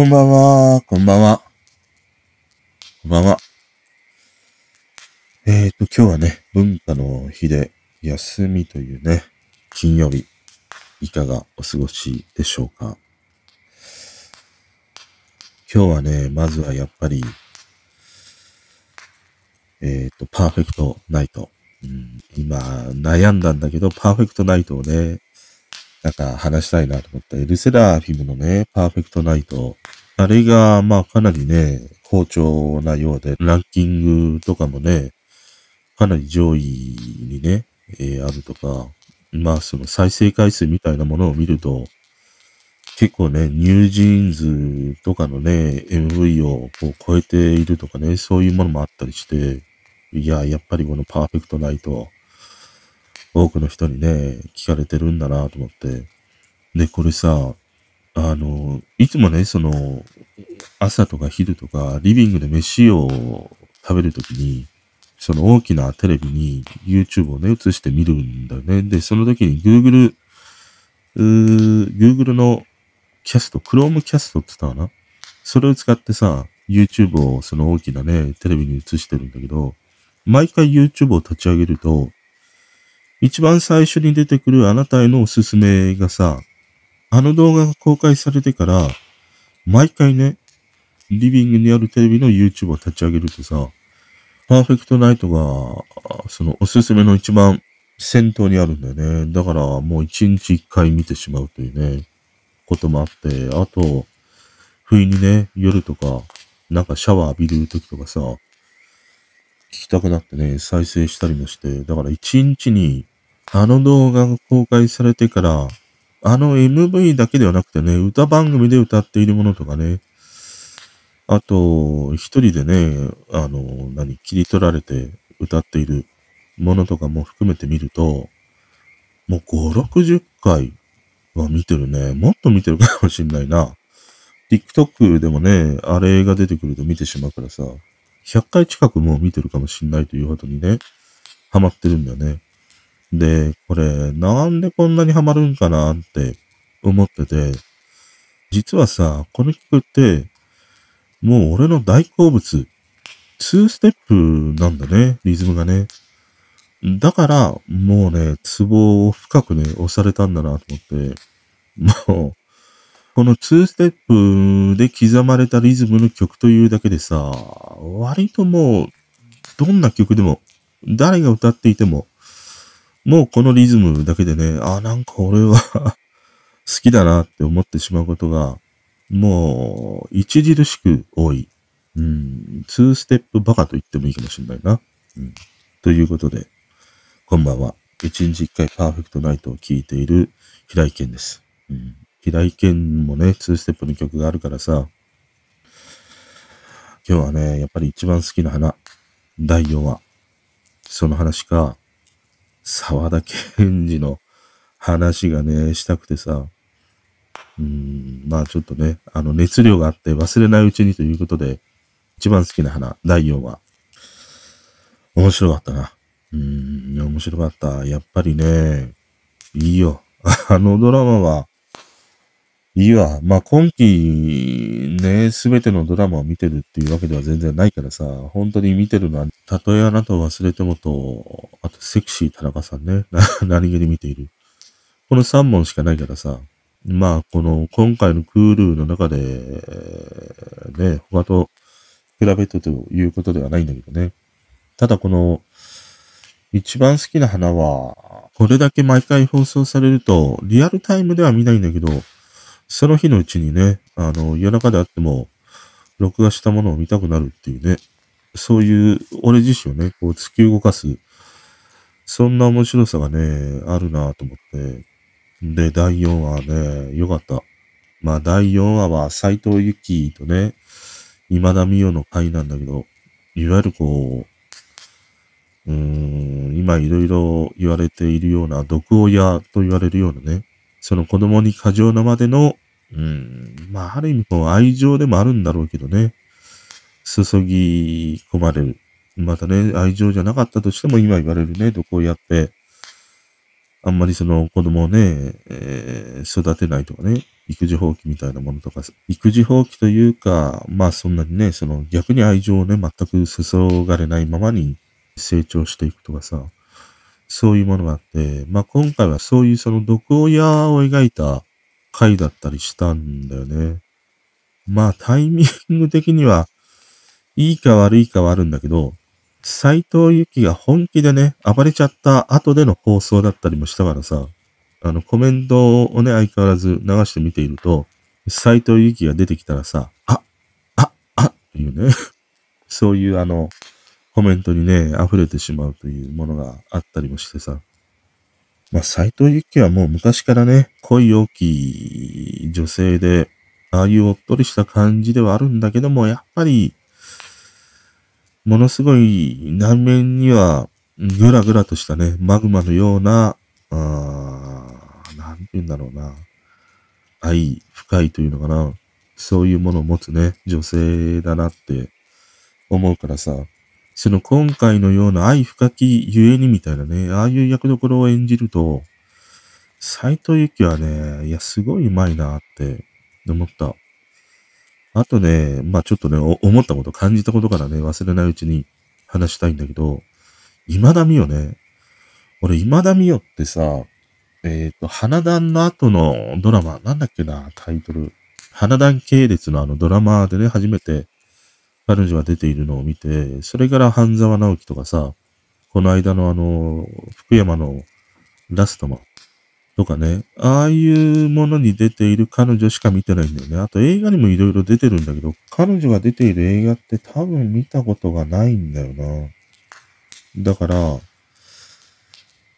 こんばんは、こんばんは。こんばんは。えーと、今日はね、文化の日で休みというね、金曜日、いかがお過ごしでしょうか。今日はね、まずはやっぱり、えーと、パーフェクトナイト。うん、今、悩んだんだけど、パーフェクトナイトをね、なんか話したいなと思った。 LE SSERAFIM のね、 Perfect Night。あれが、まあかなりね、好調なようで、ランキングとかもね、かなり上位にね、えー、あるとか、まあその再生回数みたいなものを見ると、結構ね、 NewJeans とかのね、MV をこう超えているとかね、そういうものもあったりして、いや、やっぱりこの Perfect Night、多くの人にね、聞かれてるんだなと思って。で、これさ、あの、いつもね、その、朝とか昼とか、リビングで飯を食べるときに、その大きなテレビに YouTube をね、映して見るんだよね。で、その時に Google、Google のキャスト、Chrome キャストって言ったかな？それを使ってさ、YouTube をその大きなね、テレビに映してるんだけど、毎回 YouTube を立ち上げると、一番最初に出てくるあなたへのおすすめがさ、あの動画が公開されてから、毎回ね、リビングにあるテレビの YouTube を立ち上げるとさ、パーフェクトナイトが、そのおすすめの一番先頭にあるんだよね。だからもう一日一回見てしまうというね、こともあって、あと、不意にね、夜とか、なんかシャワー浴びる時とかさ、聞きたくなってね、再生したりもして、だから一日にあの動画が公開されてから、あの MV だけではなくてね、歌番組で歌っているものとかね、あと、一人でね、あの、何、切り取られて歌っているものとかも含めて見ると、もう5、60回は見てるね。もっと見てるかもしんないな。TikTok でもね、あれが出てくると見てしまうからさ、100回近くもう見てるかもしんないというほどにね、ハマってるんだよね。で、これ、なんでこんなにハマるんかなって思ってて、実はさ、この曲って、もう俺の大好物、2ステップなんだね、リズムがね。だから、もうね、ツボを深くね、押されたんだなと思って、もう、この2ステップで刻まれたリズムの曲というだけでさ、割ともう、どんな曲でも、誰が歌っていても、もうこのリズムだけでね、あ、なんか俺は 好きだなって思ってしまうことが、もう、著しく多い。うん、2ステップバカと言ってもいいかもしれないな。うん、ということで、こんばんは。一日一回パーフェクトナイトを聴いている平井健です。うん、平井堅もね、2ステップの曲があるからさ、今日はね、やっぱり一番好きな花、第4話。その話か、沢田健二の話がね、したくてさ、うん、まあちょっとね、あの熱量があって忘れないうちにということで、一番好きな花、第4話。面白かったな。うん、面白かった。やっぱりね、いいよ。あのドラマは、いいわ。まあ、今期ね、すべてのドラマを見てるっていうわけでは全然ないからさ、本当に見てるのは、たとえあなたを忘れてもと、あとセクシー田中さんね、何気に見ている。この3本しかないからさ、まあ、この、今回のクールの中で、ね、他と比べてということではないんだけどね。ただこの、一番好きな花は、これだけ毎回放送されると、リアルタイムでは見ないんだけど、その日のうちにね、あの、夜中であっても、録画したものを見たくなるっていうね、そういう、俺自身をね、こう突き動かす、そんな面白さがね、あるなと思って。で、第4話ね、よかった。まあ、第4話は斎藤由貴とね、今田美代の回なんだけど、いわゆるこう、うーん、今いろいろ言われているような毒親と言われるようなね、その子供に過剰なまでの、うん、まあ、ある意味こう愛情でもあるんだろうけどね、注ぎ込まれる。またね、愛情じゃなかったとしても今言われるね、どこをやって、あんまりその子供をね、えー、育てないとかね、育児放棄みたいなものとか、育児放棄というか、まあそんなにね、その逆に愛情をね、全く注がれないままに成長していくとかさ、そういうものがあって、まあ今回はそういうその毒親を描いた回だったりしたんだよね。まあタイミング的には、いいか悪いかはあるんだけど、斎藤由貴が本気でね、暴れちゃった後での放送だったりもしたからさ、あの、コメントをね、相変わらず流してみていると、斎藤由貴が出てきたらさ、あ、あ、あっていうね、そういうあの、コメントにね、溢れてしまうというものがあったりもしてさ。まあ、斎藤由貴はもう昔からね、恋大き女性で、ああいうおっとりした感じではあるんだけども、やっぱり、ものすごい南面にはぐらぐらとしたね、マグマのような、あなんて言うんだろうな。愛深いというのかな。そういうものを持つね、女性だなって思うからさ。その今回のような愛深きゆえにみたいなね、ああいう役どころを演じると、斎藤由貴はね、いや、すごいうまいなって思った。あとね、まあちょっとね、思ったこと、感じたことからね、忘れないうちに話したいんだけど、今田美代ね、俺今田美代ってさ、えっ、ー、と、花壇の後のドラマ、なんだっけな、タイトル。花壇系列のあのドラマでね、初めて彼女が出ているのを見て、それから半沢直樹とかさ、この間のあの、福山のラストマンとかね、ああいうものに出ている彼女しか見てないんだよね。あと映画にもいろいろ出てるんだけど、彼女が出ている映画って多分見たことがないんだよな。だから、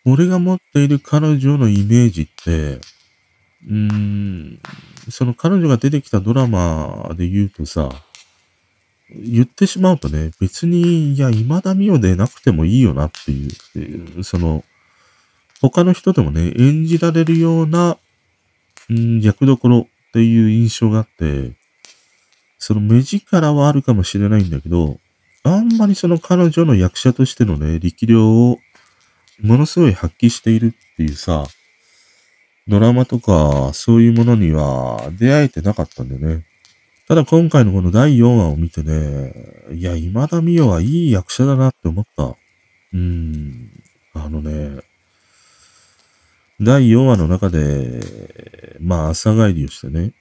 俺が持っている彼女のイメージって、うーん、その彼女が出てきたドラマで言うとさ、言ってしまうとね、別に、いや、今田美桜でなくてもいいよなっていう、その、他の人でもね、演じられるような、うん、役どころっていう印象があって、その目力はあるかもしれないんだけど、あんまりその彼女の役者としてのね、力量をものすごい発揮しているっていうさ、ドラマとかそういうものには出会えてなかったんだよね。ただ今回のこの第4話を見てね、いや、今田美桜はいい役者だなって思った。うん。あのね、第4話の中で、まあ、朝帰りをしてね。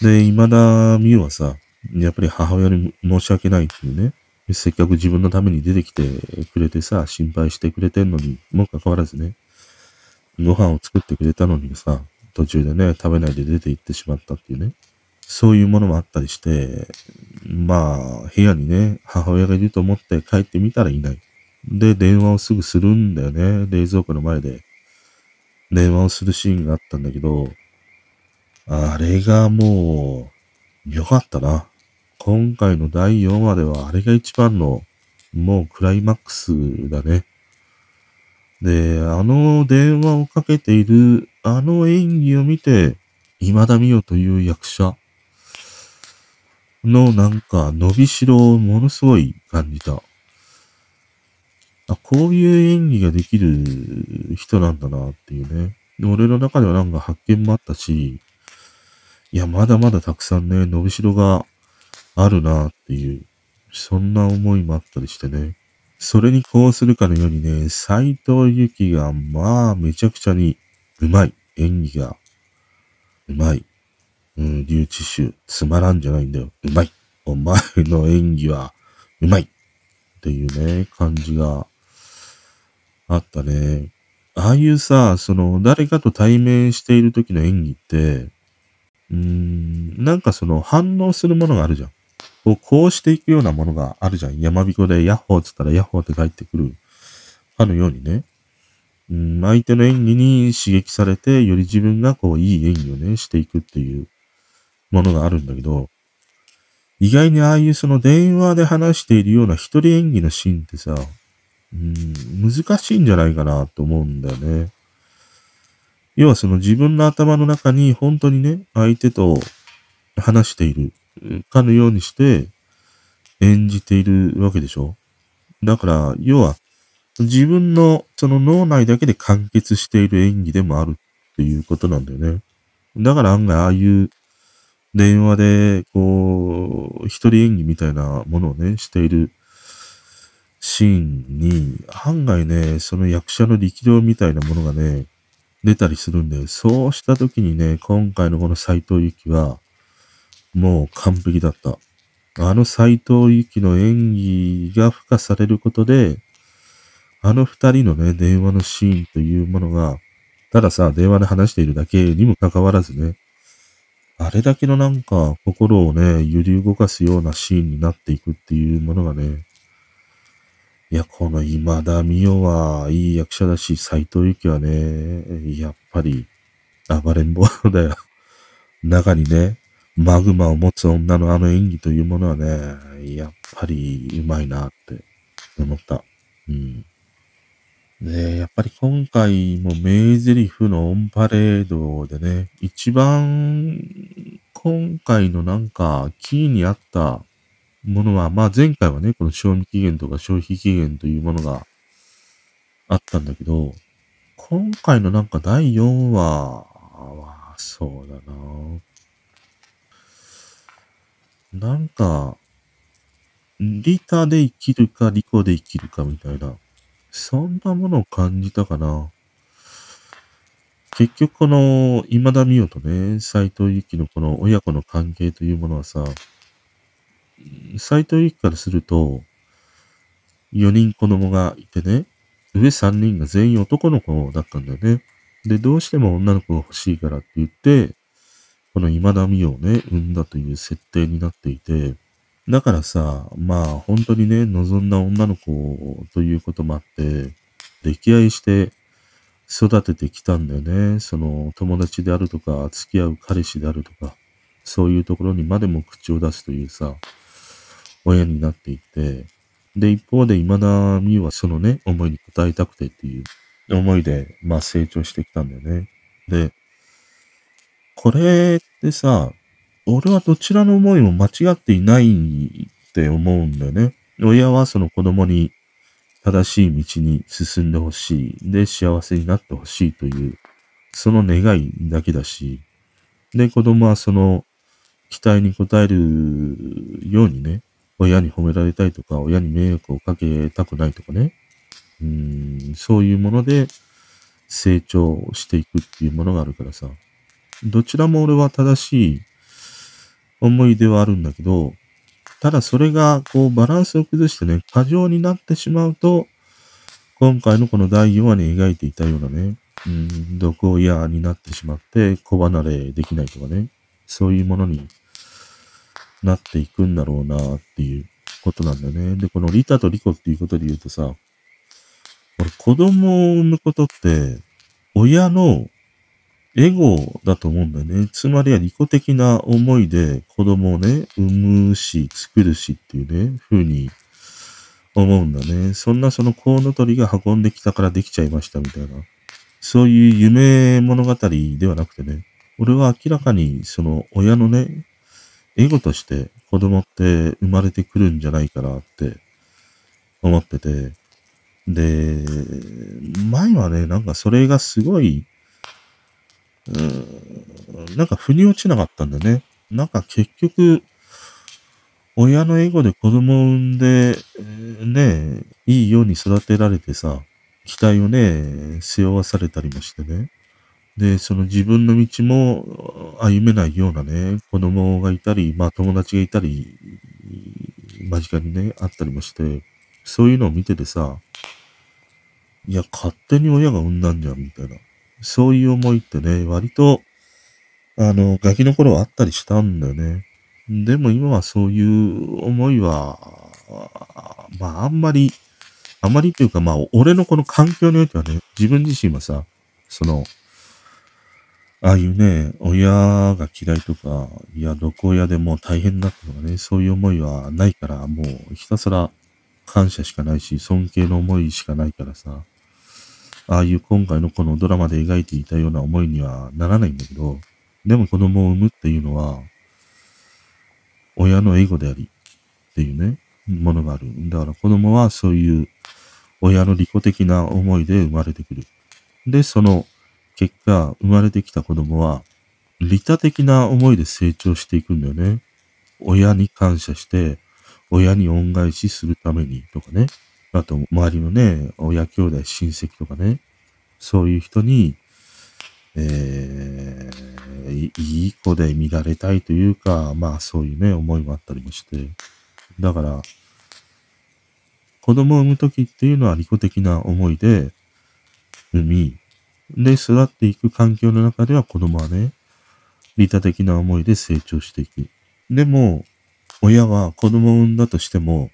で、今田美桜はさ、やっぱり母親に申し訳ないっていうね。せっかく自分のために出てきてくれてさ、心配してくれてんのに、もかかわらずね、ご飯を作ってくれたのにさ、途中でね、食べないで出て行ってしまったっていうね。そういうものもあったりして、まあ、部屋にね、母親がいると思って帰ってみたらいない。で、電話をすぐするんだよね。冷蔵庫の前で。電話をするシーンがあったんだけど、あれがもう、良かったな。今回の第4話ではあれが一番の、もうクライマックスだね。で、あの電話をかけている、あの演技を見て、今田美桜という役者のなんか伸びしろをものすごい感じた。あ、こういう演技ができる人なんだなっていうね。俺の中ではなんか発見もあったし、いや、まだまだたくさんね、伸びしろがあるなっていう、そんな思いもあったりしてね。それにこうするかのようにね、斎藤由貴が、まあ、めちゃくちゃにうまい。演技がうまい。うん、竜知手、つまらんじゃないんだよ。うまい。お前の演技は、うまい。っていうね、感じがあったね。ああいうさ、その、誰かと対面している時の演技って、うーん、なんかその反応するものがあるじゃん。こう、こうしていくようなものがあるじゃん。山彦でヤッホーって言ったらヤッホーって帰ってくるかのようにね。うん、相手の演技に刺激されて、より自分がこう、いい演技をね、していくっていうものがあるんだけど、意外にああいうその電話で話しているような一人演技のシーンってさ、うん、難しいんじゃないかなと思うんだよね。要はその自分の頭の中に本当にね、相手と話しているかのようにして演じているわけでしょだから、要は自分のその脳内だけで完結している演技でもあるっていうことなんだよね。だから案外ああいう電話で、こう、一人演技みたいなものをね、しているシーンに、案外ね、その役者の力量みたいなものがね、出たりするんで、そうした時にね、今回のこの斎藤由貴は、もう完璧だった。あの斎藤由貴の演技が付加されることで、あの二人のね、電話のシーンというものが、たださ、電話で話しているだけにもかかわらずね、あれだけのなんか心をね、揺り動かすようなシーンになっていくっていうものがね、いや、この今田美代はいい役者だし、斎藤由貴はね、やっぱり暴れん坊だよ。中にね、マグマを持つ女のあの演技というものはね、やっぱりうまいなって思った。うん。で、やっぱり今回も名台詞のオンパレードでね、一番今回のなんかキーにあったものは、まあ前回はね、この賞味期限とか消費期限というものがあったんだけど、今回のなんか第4話は、そうだな。なんか、リタで生きるかリコで生きるかみたいな、そんなものを感じたかな。結局この今田美桜とね、斎藤由貴のこの親子の関係というものはさ、斎藤由貴からすると、4人子供がいてね、上3人が全員男の子だったんだよね。で、どうしても女の子が欲しいからって言って、この今田美桜をね、産んだという設定になっていて、だからさ、まあ本当にね、望んだ女の子ということもあって、溺愛して育ててきたんだよね。その友達であるとか、付き合う彼氏であるとか、そういうところにまでも口を出すというさ、親になっていって、で、一方で今田美はそのね、思いに応えたくてっていう思いで、まあ成長してきたんだよね。で、これってさ、俺はどちらの思いも間違っていないって思うんだよね。親はその子供に正しい道に進んでほしい。で、幸せになってほしいという、その願いだけだし、で、子供はその期待に応えるようにね、親に褒められたいとか、親に迷惑をかけたくないとかね。うん、そういうもので成長していくっていうものがあるからさ。どちらも俺は正しい思い出はあるんだけど、ただそれがこうバランスを崩してね、過剰になってしまうと、今回のこの第4話に描いていたようなね、うん、毒親になってしまって子離れできないとかね、そういうものになっていくんだろうなっていうことなんだよね。で、このリタとリコっていうことで言うとさ、俺子供を産むことって、親のエゴだと思うんだよね。つまりは利己的な思いで子供をね、産むし、作るしっていうね、風に思うんだね。そんなそのコウノトリが運んできたからできちゃいましたみたいな。そういう夢物語ではなくてね、俺は明らかにその親のね、エゴとして子供って生まれてくるんじゃないかなって思ってて、で、前はね、なんかそれがすごい、うん、なんか腑に落ちなかったんだね。なんか結局、親のエゴで子供を産んで、ね、いいように育てられてさ、期待をね、背負わされたりもしてね。で、その自分の道も歩めないようなね、子供がいたり、まあ友達がいたり、間近にね、あったりもして、そういうのを見ててさ、いや、勝手に親が産んだんじゃん、みたいな。そういう思いってね、割と、あの、ガキの頃はあったりしたんだよね。でも今はそういう思いは、まああんまり、あまりっていうかまあ俺のこの環境においてはね、自分自身はさ、その、ああいうね、親が嫌いとか、いや、毒親でも大変だとかね、そういう思いはないから、もうひたすら感謝しかないし、尊敬の思いしかないからさ、ああいう今回のこのドラマで描いていたような思いにはならないんだけど、でも子供を産むっていうのは、親のエゴであり、っていうね、ものがある。だから子供はそういう親の利己的な思いで生まれてくる。で、その結果、生まれてきた子供は、利他的な思いで成長していくんだよね。親に感謝して、親に恩返しするためにとかね。あと、周りのね、親兄弟、親戚とかね。そういう人に、えー、いい子で見られたいというか、まあそういうね、思いもあったりもして。だから、子供を産むときっていうのは利己的な思いで産み、で、育っていく環境の中では子供はね、利他的な思いで成長していく。でも、親は子供を産んだとしても、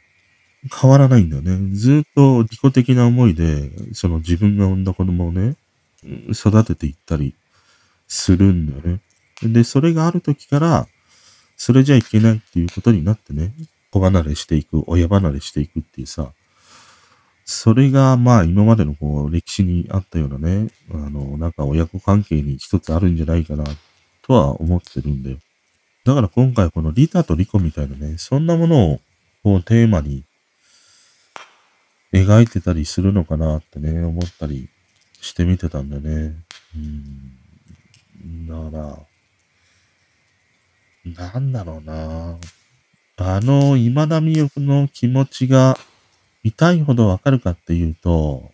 変わらないんだよね。ずっと利己的な思いで、その自分が産んだ子供をね、育てていったりするんだよね。で、それがある時から、それじゃいけないっていうことになってね、子離れしていく、親離れしていくっていうさ、それが、まあ、今までのこう、歴史にあったようなね、あの、なんか親子関係に一つあるんじゃないかな、とは思ってるんだよ。だから今回このリタとリコみたいなね、そんなものを、こう、テーマに描いてたりするのかなってね、思ったりしてみてたんだよね。うん。だから、なんだろうな。あの、今田美代の気持ちが痛いほどわかるかっていうと、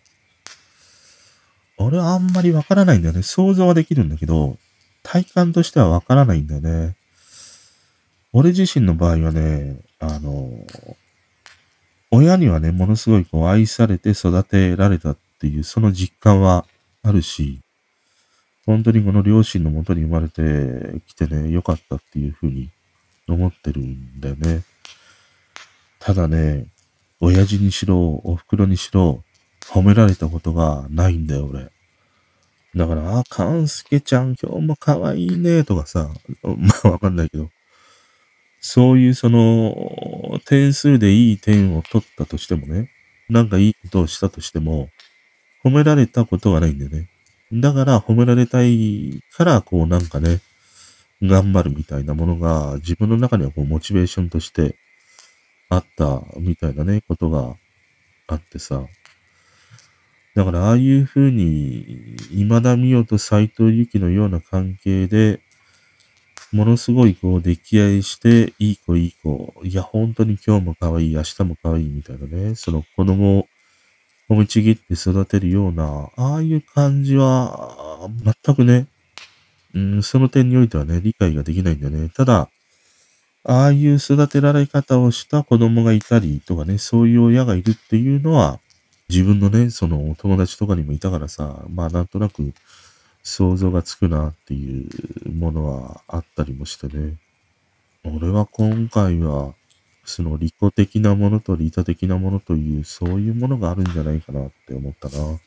俺はあんまりわからないんだよね。想像はできるんだけど、体感としてはわからないんだよね。俺自身の場合はね、あの、親にはね、ものすごいこう愛されて育てられたっていう、その実感はあるし、本当にこの両親のもとに生まれてきてね、よかったっていうふうに思ってるんだよね。ただね、親父にしろ、お袋にしろ、褒められたことがないんだよ、俺。だから、あ、かんすけちゃん今日も可愛いね、とかさ、まあわかんないけど、そういうその、点数でいい点を取ったとしてもね、なんかいいことをしたとしても、褒められたことがないんだよね。だから褒められたいから、こうなんかね、頑張るみたいなものが自分の中にはこうモチベーションとしてあったみたいなね、ことがあってさ。だからああいうふうに、今田美代と斎藤由紀のような関係で、ものすごいこう溺愛して、いい子いい子、いや本当に今日も可愛い、明日も可愛いみたいなね、その子供を褒めちぎって育てるような、ああいう感じは、全くね、うん、その点においてはね、理解ができないんだよね。ただ、ああいう育てられ方をした子供がいたりとかね、そういう親がいるっていうのは、自分のね、その友達とかにもいたからさ、まあなんとなく想像がつくなっていうものはあったりもしてね。俺は今回は、その利己的なものと利他的なものという、そういうものがあるんじゃないかなって思ったな。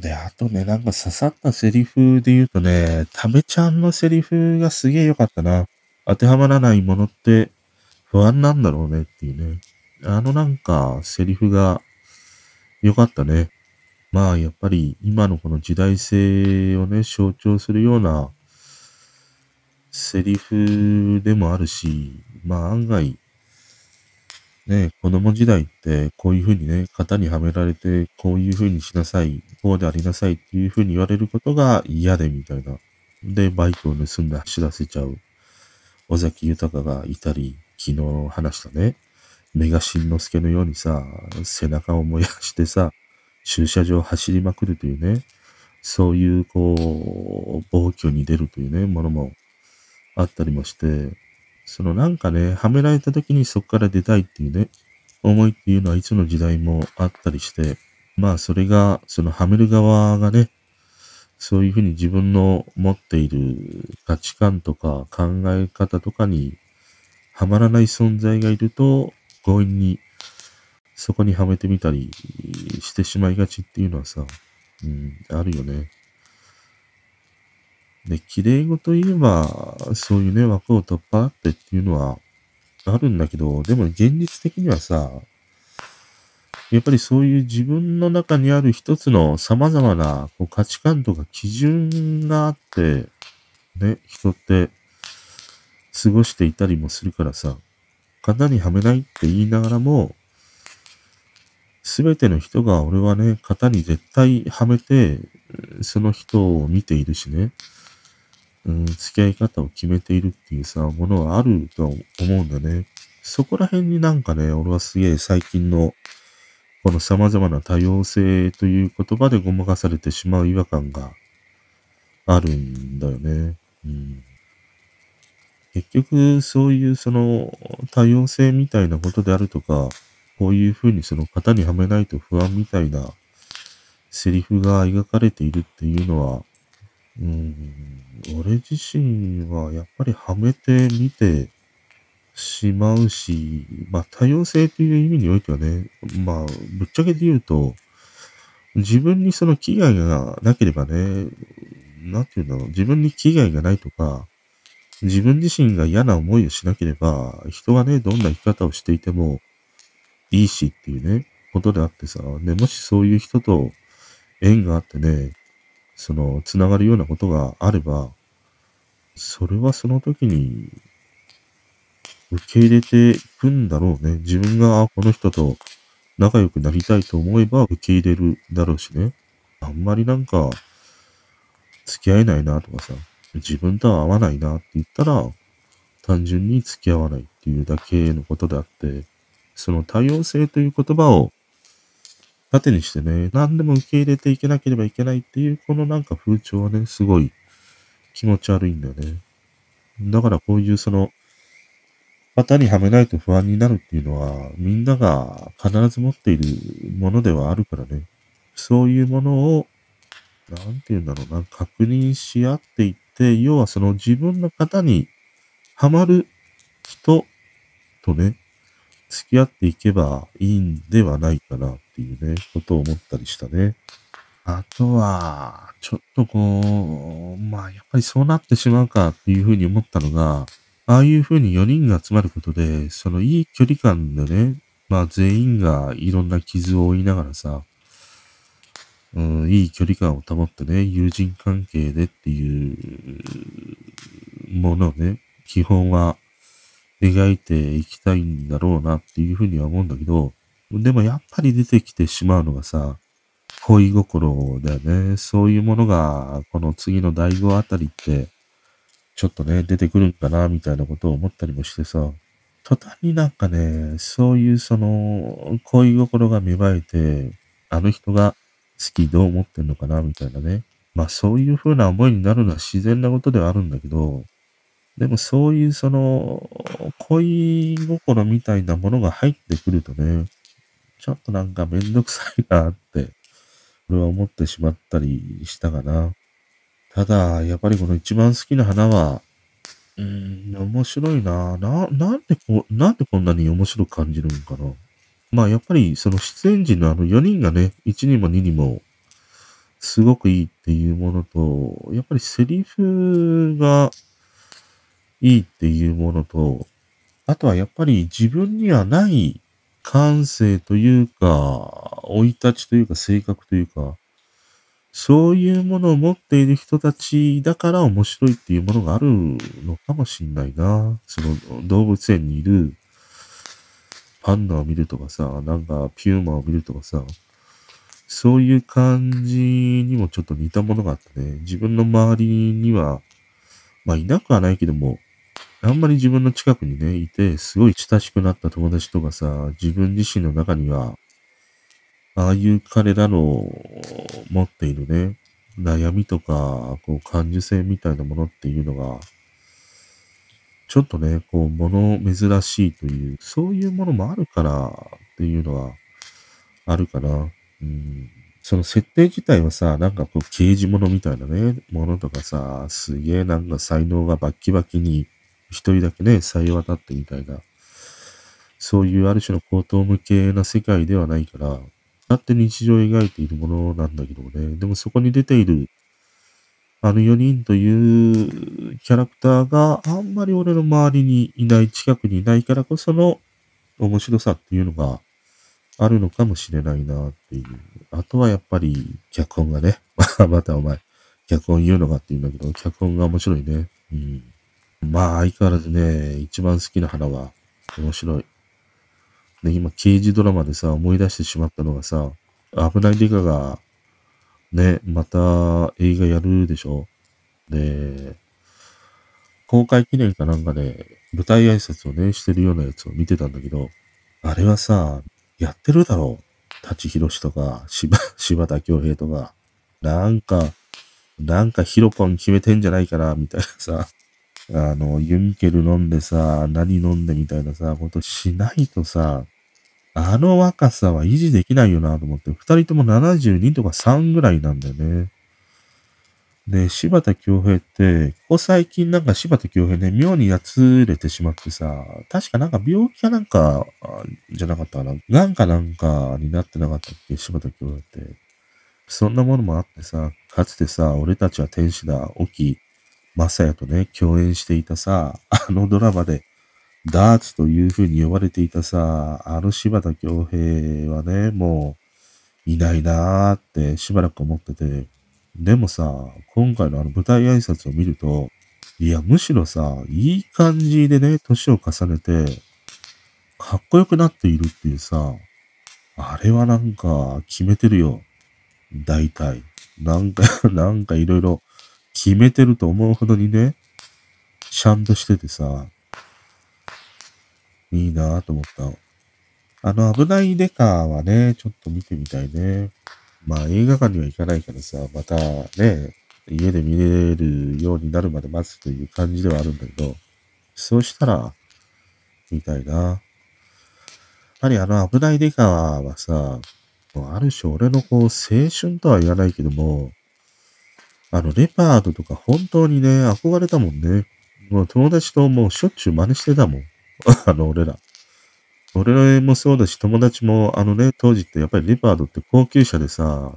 で、あとね、なんか刺さったセリフで言うとね、タメちゃんのセリフがすげえ良かったな。当てはまらないものって不安なんだろうねっていうね。あのなんかセリフが良かったね。まあやっぱり今のこの時代性をね、象徴するようなセリフでもあるし、まあ案外、ね、子供時代ってこういうふうにね、型にはめられて、こういうふうにしなさい、こうでありなさいっていうふうに言われることが嫌でみたいな。で、バイクを盗んで走らせちゃう。尾崎豊がいたり、昨日話したね、メガシンの助のようにさ、背中を燃やしてさ、駐車場走りまくるというね、そういう、こう、暴挙に出るというね、ものもあったりもして、そのなんかね、はめられた時にそこから出たいっていうね、思いっていうのはいつの時代もあったりして、まあそれが、そのはめる側がね、そういうふうに自分の持っている価値観とか考え方とかにはまらない存在がいると、強引にそこにはめてみたりしてしまいがちっていうのはさ、うん、あるよね。で、綺麗事といえば、そういうね、枠を突破ってっていうのはあるんだけど、でも現実的にはさ、やっぱりそういう自分の中にある一つの様々なこう価値観とか基準があって、ね、人って過ごしていたりもするからさ、型にはめないって言いながらも、すべての人が俺はね、型に絶対はめて、その人を見ているしね、うん、付き合い方を決めているっていうさ、ものはあるとは思うんだね。そこら辺になんかね、俺はすげえ最近の、この様々な多様性という言葉でごまかされてしまう違和感があるんだよね。うん、結局、そういうその多様性みたいなことであるとか、こういうふうにその型にはめないと不安みたいなセリフが描かれているっていうのは、うん、俺自身はやっぱりはめてみてしまうし、まあ多様性という意味においてはね、まあぶっちゃけて言うと、自分にその危害がなければね、なんていうんだろう、自分に危害がないとか、自分自身が嫌な思いをしなければ、人がね、どんな生き方をしていてもいいしっていうね、ことであってさ、ね、もしそういう人と縁があってね、その、つながるようなことがあれば、それはその時に受け入れていくんだろうね。自分がこの人と仲良くなりたいと思えば受け入れるだろうしね。あんまりなんか、付き合えないなとかさ、自分とは合わないなって言ったら、単純に付き合わないっていうだけのことであって、その多様性という言葉を盾にしてね、何でも受け入れていけなければいけないっていう、このなんか風潮はね、すごい気持ち悪いんだよね。だからこういうその、型にはめないと不安になるっていうのは、みんなが必ず持っているものではあるからね。そういうものを、なんて言うんだろうな、確認し合っていって、要はその自分の型にはまる人とね、付き合っていけばいいんではないかなっていうね、ことを思ったりしたね。あとは、ちょっとこう、まあやっぱりそうなってしまうかっていうふうに思ったのが、ああいうふうに4人が集まることで、そのいい距離感でね、まあ全員がいろんな傷を負いながらさ、うん、いい距離感を保ってね、友人関係でっていうものをね、基本は描いていきたいんだろうなっていうふうには思うんだけど、でもやっぱり出てきてしまうのがさ、恋心だよね。そういうものが、この次の第5あたりって、ちょっとね、出てくるんかな、みたいなことを思ったりもしてさ、途端になんかね、そういうその、恋心が芽生えて、あの人が好きどう思ってんのかな、みたいなね。まあそういう風な思いになるのは自然なことではあるんだけど、でもそういうその、恋心みたいなものが入ってくるとね、ちょっとなんかめんどくさいなって、俺は思ってしまったりしたかな。ただ、やっぱりこの一番好きな花は、うーん、面白いな。な、なんでこう、なんでこんなに面白く感じるんかな。まあやっぱりその出演時のあの4人がね、1にも2にもすごくいいっていうものと、やっぱりセリフがいいっていうものと、あとはやっぱり自分にはない感性というか、生い立ちというか性格というか、そういうものを持っている人たちだから面白いっていうものがあるのかもしんないな。その動物園にいるパンダを見るとかさ、なんかピューマを見るとかさ、そういう感じにもちょっと似たものがあってね、自分の周りには、まあいなくはないけども、あんまり自分の近くにね、いて、すごい親しくなった友達とかさ、自分自身の中には、ああいう彼らの持っているね、悩みとか、こう、感受性みたいなものっていうのが、ちょっとね、こう、物珍しいという、そういうものもあるからっていうのは、あるかな。うん。その設定自体はさ、なんかこう、刑事物みたいなね、ものとかさ、すげえなんか才能がバッキバキに一人だけね、さえ渡ってみたいな、そういうある種の高等無形な世界ではないから、だって日常を描いているものなんだけどもね、でもそこに出ている、あの4人というキャラクターがあんまり俺の周りにいない、近くにいないからこその面白さっていうのがあるのかもしれないなっていう。あとはやっぱり脚本がね、またお前、脚本言うのかって言うんだけど、脚本が面白いね。うん。まあ、相変わらずね、一番好きな花は面白い。ね、今、刑事ドラマでさ、思い出してしまったのがさ、危ないデカが、ね、また映画やるでしょで、公開記念かなんかで舞台挨拶をね、してるようなやつを見てたんだけど、あれはさ、やってるだろう。舘ひろしとか、柴、田恭平とか、なんか、なんかヒロポン決めてんじゃないかな、みたいなさ、あの、ユンケル飲んでさ、何飲んでみたいなさ、ことしないとさ、あの若さは維持できないよなと思って、二人とも72とか3ぐらいなんだよね。で、柴田恭平って、ここ最近なんか柴田恭平ね、妙にやつれてしまってさ、確かなんか病気かなんか、じゃなかったかな。癌かなんかになってなかったっけ柴田恭平って。そんなものもあってさ、かつてさ、俺たちは天使だ、沖正也とね、共演していたさ、あのドラマで、ダーツという風に呼ばれていたさ、あの柴田恭平はね、もう、いないなーってしばらく思ってて、でもさ、今回のあの舞台挨拶を見ると、いや、むしろさ、いい感じでね、年を重ねて、かっこよくなっているっていうさ、あれはなんか決めてるよ。大体。なんか なんかいろいろ決めてると思うほどにね、ちゃんとしててさ、いいなぁと思った。あの、危ないデカはね、ちょっと見てみたいね。まあ映画館には行かないからさ、またね、家で見れるようになるまで待つという感じではあるんだけど、そうしたら、見たいな。やはりあの危ないデカはさ、ある種俺のこう青春とは言わないけども、あのレパードとか本当にね、憧れたもんね。もう友達ともうしょっちゅう真似してたもん。あの俺ら。俺もそうだし、友達も、あのね、当時ってやっぱりレパードって高級車でさ、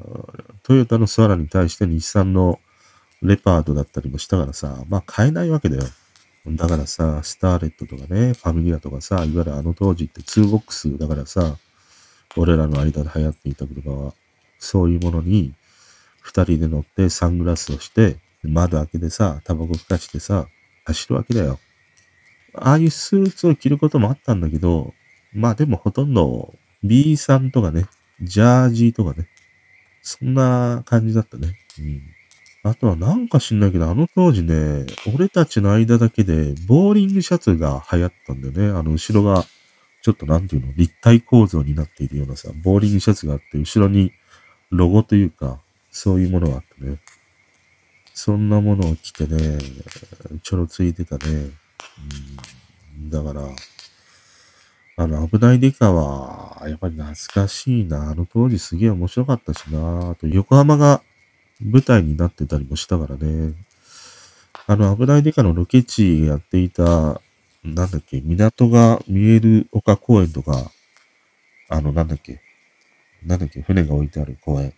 トヨタのスワラに対して日産のレパードだったりもしたからさ、まあ買えないわけだよ。だからさ、スターレットとかね、ファミリアとかさ、いわゆるあの当時って2ボックスだからさ、俺らの間で流行っていた車は、そういうものに、二人で乗ってサングラスをして、窓開けてさ、タバコふかしてさ、走るわけだよ。ああいうスーツを着ることもあったんだけど、まあでもほとんど B さんとかね、ジャージーとかね、そんな感じだったね。うん。あとはなんか知んないけど、あの当時ね、俺たちの間だけで、ボーリングシャツが流行ったんだよね。あの後ろが、ちょっとなんていうの、立体構造になっているようなさ、ボーリングシャツがあって、後ろにロゴというか、そういうものがあってね。そんなものを着てね、ちょろついてたね。うん、だから、あの、危ないデカは、やっぱり懐かしいな。あの当時すげえ面白かったしな。あと、横浜が舞台になってたりもしたからね。あの、危ないデカのロケ地やっていた、なんだっけ、港が見える丘公園とか、あの、なんだっけ、なんだっけ、船が置いてある公園。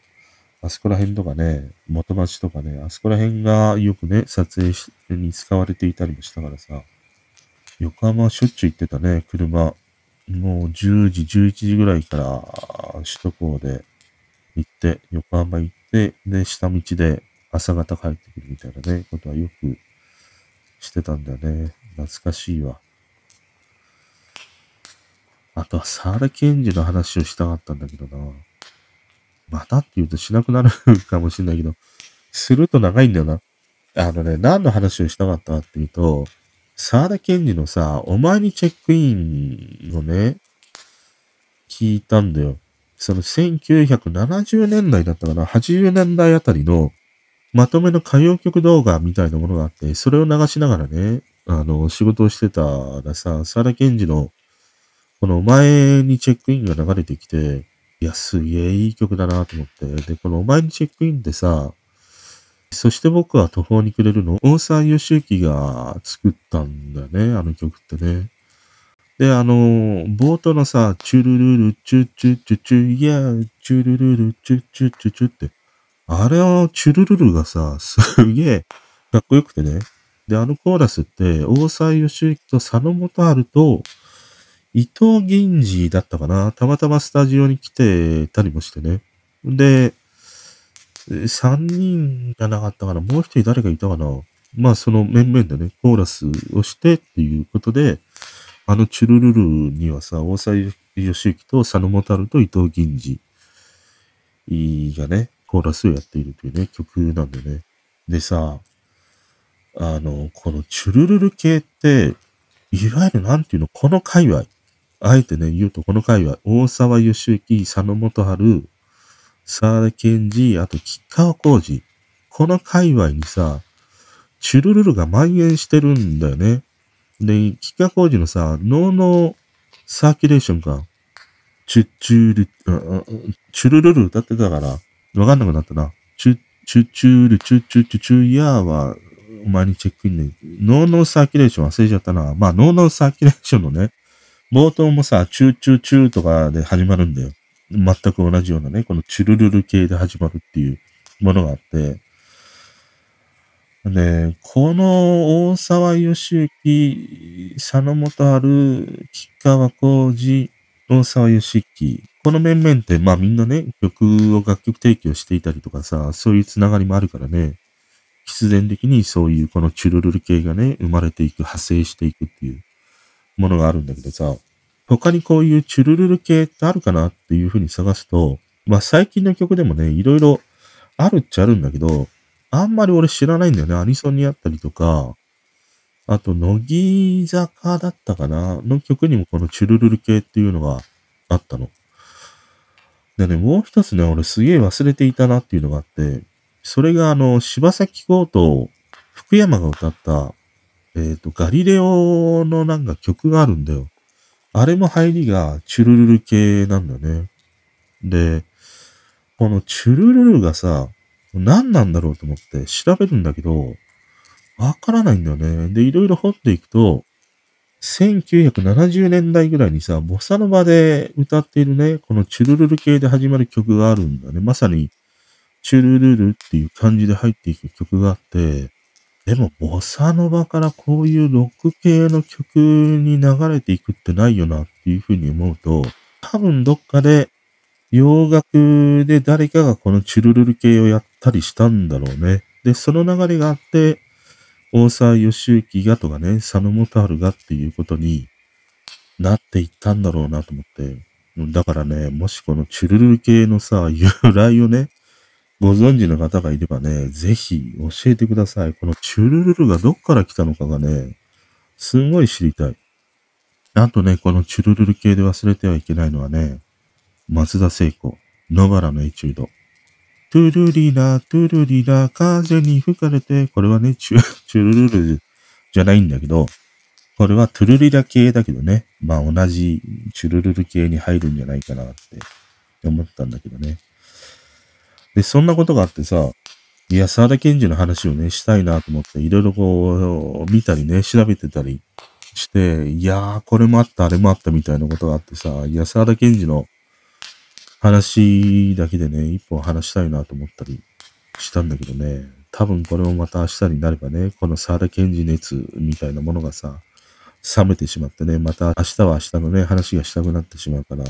あそこら辺とかね、元町とかね、あそこら辺がよくね、撮影に使われていたりもしたからさ、横浜はしょっちゅう行ってたね、車。もう10時、11時ぐらいから首都高で行って、横浜行って、で、下道で朝方帰ってくるみたいなね、ことはよくしてたんだよね。懐かしいわ。あとは、沢田賢治の話をしたかったんだけどな。またって言うとしなくなるかもしれないけど、すると長いんだよな。あのね、何の話をしたかったかっていうと、沢田賢治のさ、お前にチェックインをね、聞いたんだよ。その1970年代だったかな、80年代あたりのまとめの歌謡曲動画みたいなものがあって、それを流しながらね、あの、仕事をしてたらさ、沢田賢治の、このお前にチェックインが流れてきて、いや、すげえいい曲だなと思って。で、このお前にチェックインってさ、そして僕は途方に暮れるの、大沢義行が作ったんだよね、あの曲ってね。で、あの、冒頭のさ、チュルルル、チュチュチュチュ、イヤー、チュルルル、チュチュチュチュって、あれは、チュルルルがさ、すげえかっこよくてね。で、あのコーラスって、大沢義行と佐野元春と、伊藤銀次だったかな？たまたまスタジオに来てたりもしてね。で、3人じゃなかったかな？もう一人誰かいたかな？まあその面々でね、コーラスをしてっていうことで、あのチュルルルにはさ、大沢義行と佐野元春と伊藤銀次がね、コーラスをやっているというね、曲なんでね。でさ、あの、このチュルルル系って、いわゆるなんていうの、この界隈。あえてね、言うとこの界隈。大沢義行、佐野元春、沢田健二、あと吉川浩二。この界隈にさ、チュルルルが蔓延してるんだよね。で、吉川晃司のさ、 No No サーキュレーションか。チュッチュール、チュルルル歌ってたから、わかんなくなったな。チュッチュチュル、チュッチュチュチューヤーは、お前にチェックインで、 No No サーキュレーション忘れちゃったな。まあ、 No No サーキュレーションのね、冒頭もさ、チューチューチューとかで始まるんだよ。全く同じようなね、このチュルルル系で始まるっていうものがあって、で、この大沢義行、佐野元春、吉川浩二、大沢義行、この面々って、まあみんなね、曲を楽曲提供していたりとかさ、そういうつながりもあるからね、必然的にそういうこのチュルルル系がね、生まれていく、派生していくっていう。ものがあるんだけどさ、他にこういうチュルルル系ってあるかなっていうふうに探すと、まあ最近の曲でもね、いろいろあるっちゃあるんだけど、あんまり俺知らないんだよね。アニソンにあったりとか、あと、乃木坂だったかな？の曲にもこのチュルルル系っていうのがあったの。でね、もう一つね、俺すげえ忘れていたなっていうのがあって、それがあの、柴咲コウと福山が歌った、えっ、ー、と、ガリレオのなんか曲があるんだよ。あれも入りがチュルルル系なんだよね。で、このチュルルルがさ、何なんだろうと思って調べるんだけど、わからないんだよね。で、いろいろ掘っていくと、1970年代ぐらいにさ、ボサノバで歌っているね、このチュルルル系で始まる曲があるんだね。まさに、チュルルルっていう感じで入っていく曲があって、でも、ボサノバからこういうロック系の曲に流れていくってないよなっていうふうに思うと、多分どっかで洋楽で誰かがこのチュルルル系をやったりしたんだろうね。で、その流れがあって、大沢義行がとかね、佐野元春がっていうことになっていったんだろうなと思って。だからね、もしこのチュルルル系のさ、由来をね、ご存知の方がいればね、ぜひ教えてください。このチュルルルがどっから来たのかがね、すんごい知りたい。あとね、このチュルルル系で忘れてはいけないのはね、松田聖子、野ばらのエチュード。トゥルリラ、トゥルリラ、風に吹かれて、これはね、チュ、チュルルルじゃないんだけど、これはトゥルリラ系だけどね、まあ同じチュルルル系に入るんじゃないかなって思ったんだけどね。で、そんなことがあってさ、いや、沢田賢治の話をね、したいなと思って、いろいろこう、見たりね、調べてたりして、いやー、これもあった、あれもあったみたいなことがあってさ、いや、沢田賢治の話だけでね、一本話したいなと思ったりしたんだけどね、多分これもまた明日になればね、この沢田賢治熱みたいなものがさ、冷めてしまってね、また明日は明日のね、話がしたくなってしまうから、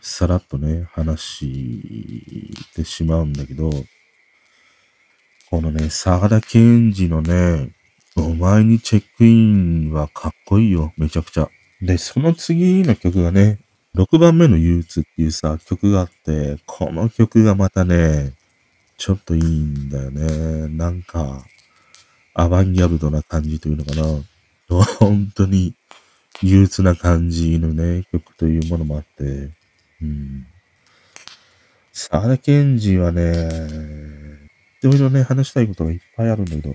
さらっとね、話してしまうんだけど、このね、沢田賢治のね、お前にチェックインはかっこいいよ、めちゃくちゃ。で、その次の曲がね、6番目の憂鬱っていうさ、曲があって、この曲がまたね、ちょっといいんだよね。なんか、アバンギャルドな感じというのかな。本当に憂鬱な感じのね、曲というものもあって、うん。沢田賢治はね、いろいろね、話したいことがいっぱいあるんだけど、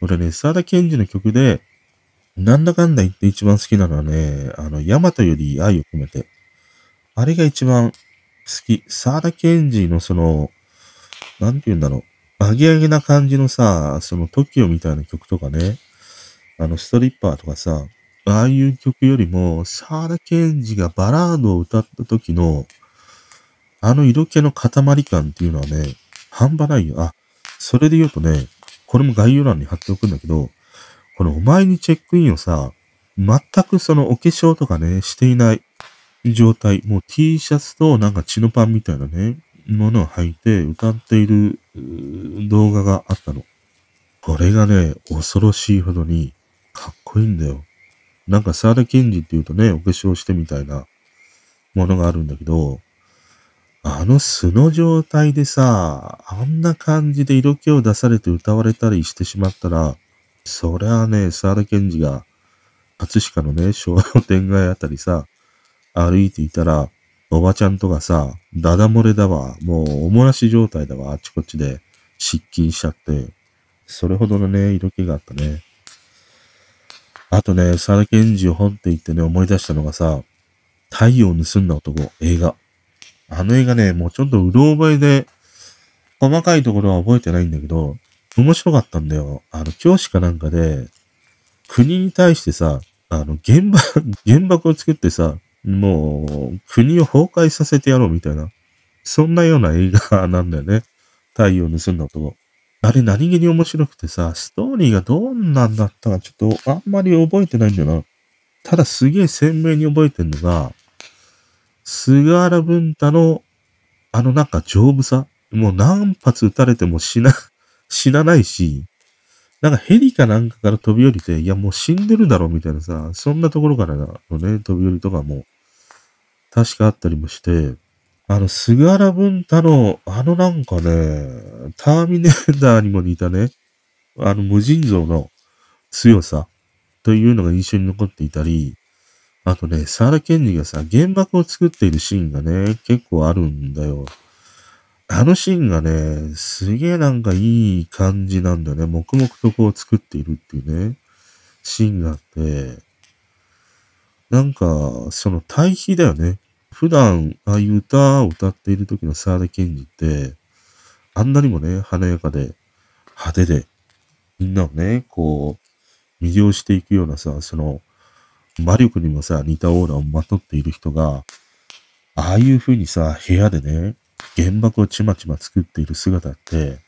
俺ね、沢田賢治の曲で、なんだかんだ言って一番好きなのはね、あの、ヤマトより愛を込めて。あれが一番好き。沢田賢治のその、なんて言うんだろう。アゲアゲな感じのさ、その TOKIO みたいな曲とかね、あの、ストリッパーとかさ、ああいう曲よりも、沢田賢治がバラードを歌った時の、あの色気の塊感っていうのはね、半端ないよ。あ、それで言うとね、これも概要欄に貼っておくんだけど、このお前にチェックインをさ、全くそのお化粧とかね、していない状態、もう T シャツとなんか血のパンみたいなね、ものを履いて歌っている動画があったの。これがね、恐ろしいほどにかっこいいんだよ。なんか沢田賢治って言うとね、お化粧してみたいなものがあるんだけど、あの素の状態でさ、あんな感じで色気を出されて歌われたりしてしまったら、そりゃあね、沢田賢治が、葛飾のね、昭和の天外あたりさ、歩いていたら、おばちゃんとかさ、ダダ漏れだわ、もうおもらし状態だわ、あっちこっちで失禁しちゃって、それほどのね、色気があったね。あとね、サラケンジを本って言ってね、思い出したのがさ、太陽を盗んだ男、映画。あの映画ね、もうちょっとうろ覚えで、細かいところは覚えてないんだけど、面白かったんだよ。あの、教師かなんかで、国に対してさ、あの、原爆、原爆を作ってさ、もう、国を崩壊させてやろうみたいな。そんなような映画なんだよね。太陽を盗んだ男。あれ何気に面白くてさ、ストーリーがどんなんだったかちょっとあんまり覚えてないんだよな。ただすげえ鮮明に覚えてんのが、菅原文太のあのなんか丈夫さ。もう何発撃たれても死な、死なないし、なんかヘリかなんかから飛び降りて、いやもう死んでるだろうみたいなさ、そんなところからのね、飛び降りとかも確かあったりもして、あの、菅原文太の、あのなんかね、ターミネーターにも似たね、あの無尽蔵の強さというのが印象に残っていたり、あとね、サーラ・ケンジがさ、原爆を作っているシーンがね、結構あるんだよ。あのシーンがね、すげえなんかいい感じなんだよね。黙々とこう作っているっていうね、シーンがあって、なんか、その対比だよね。普段、ああいう歌を歌っている時の沢田研二って、あんなにもね、華やかで、派手で、みんなをね、こう、魅了していくようなさ、その、魔力にもさ、似たオーラをまとっている人が、ああいう風にさ、部屋でね、原爆をちまちま作っている姿って、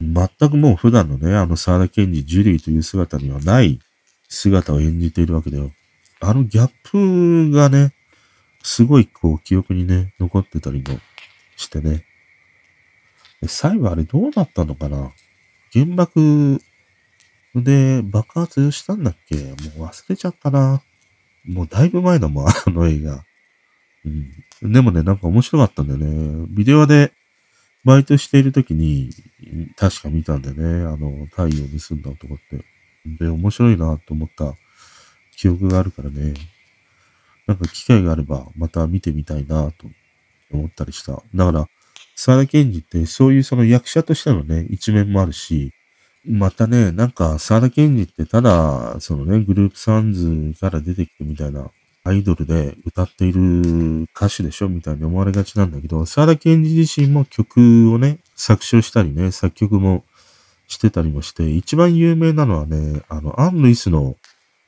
全くもう普段のね、あの沢田賢治、ジュリーという姿にはない姿を演じているわけだよ。あのギャップがね、すごいこう記憶にね、残ってたりもしてね。最後あれどうなったのかな？原爆で爆発したんだっけ？もう忘れちゃったな。もうだいぶ前だもん、あの映画。うん。でもね、なんか面白かったんだよね。ビデオでバイトしている時に、確か見たんだよね。あの、太陽を盗んだ男って。で、面白いなと思った記憶があるからね。なんか機会があればまた見てみたいなと思ったりした。だから、沢田研二ってそういうその役者としてのね、一面もあるし、またね、なんか沢田研二ってただ、そのね、グループサンズから出てきてみたいなアイドルで歌っている歌手でしょみたいに思われがちなんだけど、沢田研二自身も曲をね、作詞をしたりね、作曲もしてたりもして、一番有名なのはね、あの、アン・ルイスの、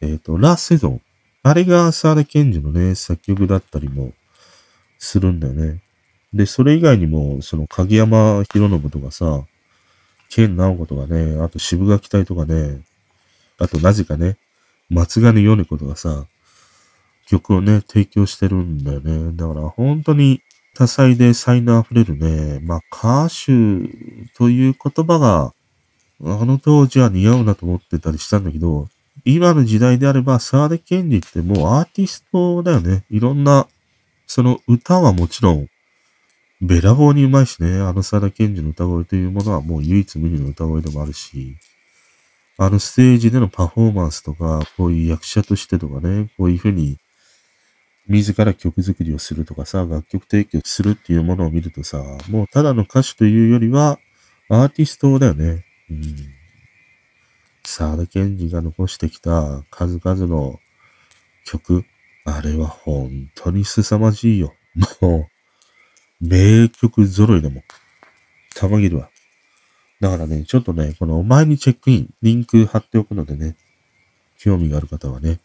えっ、ー、と、ラ・セゾンあれが沢田賢治のね、作曲だったりもするんだよね。で、それ以外にも、その影山博信とかさ、健直子とかね、あと渋垣隊とかね、あとなぜかね、松金米子とかさ、曲をね、提供してるんだよね。だから本当に多彩で才能溢れるね、まあ歌手という言葉が、あの当時は似合うなと思ってたりしたんだけど、今の時代であれば、沢田研二ってもうアーティストだよね。いろんな、その歌はもちろん、べらぼうにうまいしね。あの沢田研二の歌声というものはもう唯一無二の歌声でもあるし、あのステージでのパフォーマンスとか、こういう役者としてとかね、こういうふうに、自ら曲作りをするとかさ、楽曲提供するっていうものを見るとさ、もうただの歌手というよりは、アーティストだよね。うん。沢田研二が残してきた数々の曲、あれは本当に凄まじいよ。もう、名曲揃いだもん。たまげるわ。だからね、ちょっとね、このお前にチェックイン、リンク貼っておくのでね、興味がある方はね、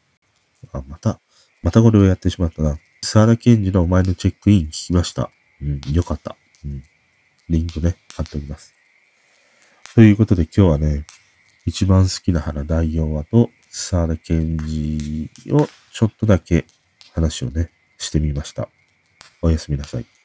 あ、また、またこれをやってしまったな。沢田研二のお前のチェックイン聞きました。うん、よかった。うん。リンクね、貼っておきます。ということで今日はね、一番好きな花第4話と、沢田研二をちょっとだけ話をね、してみました。おやすみなさい。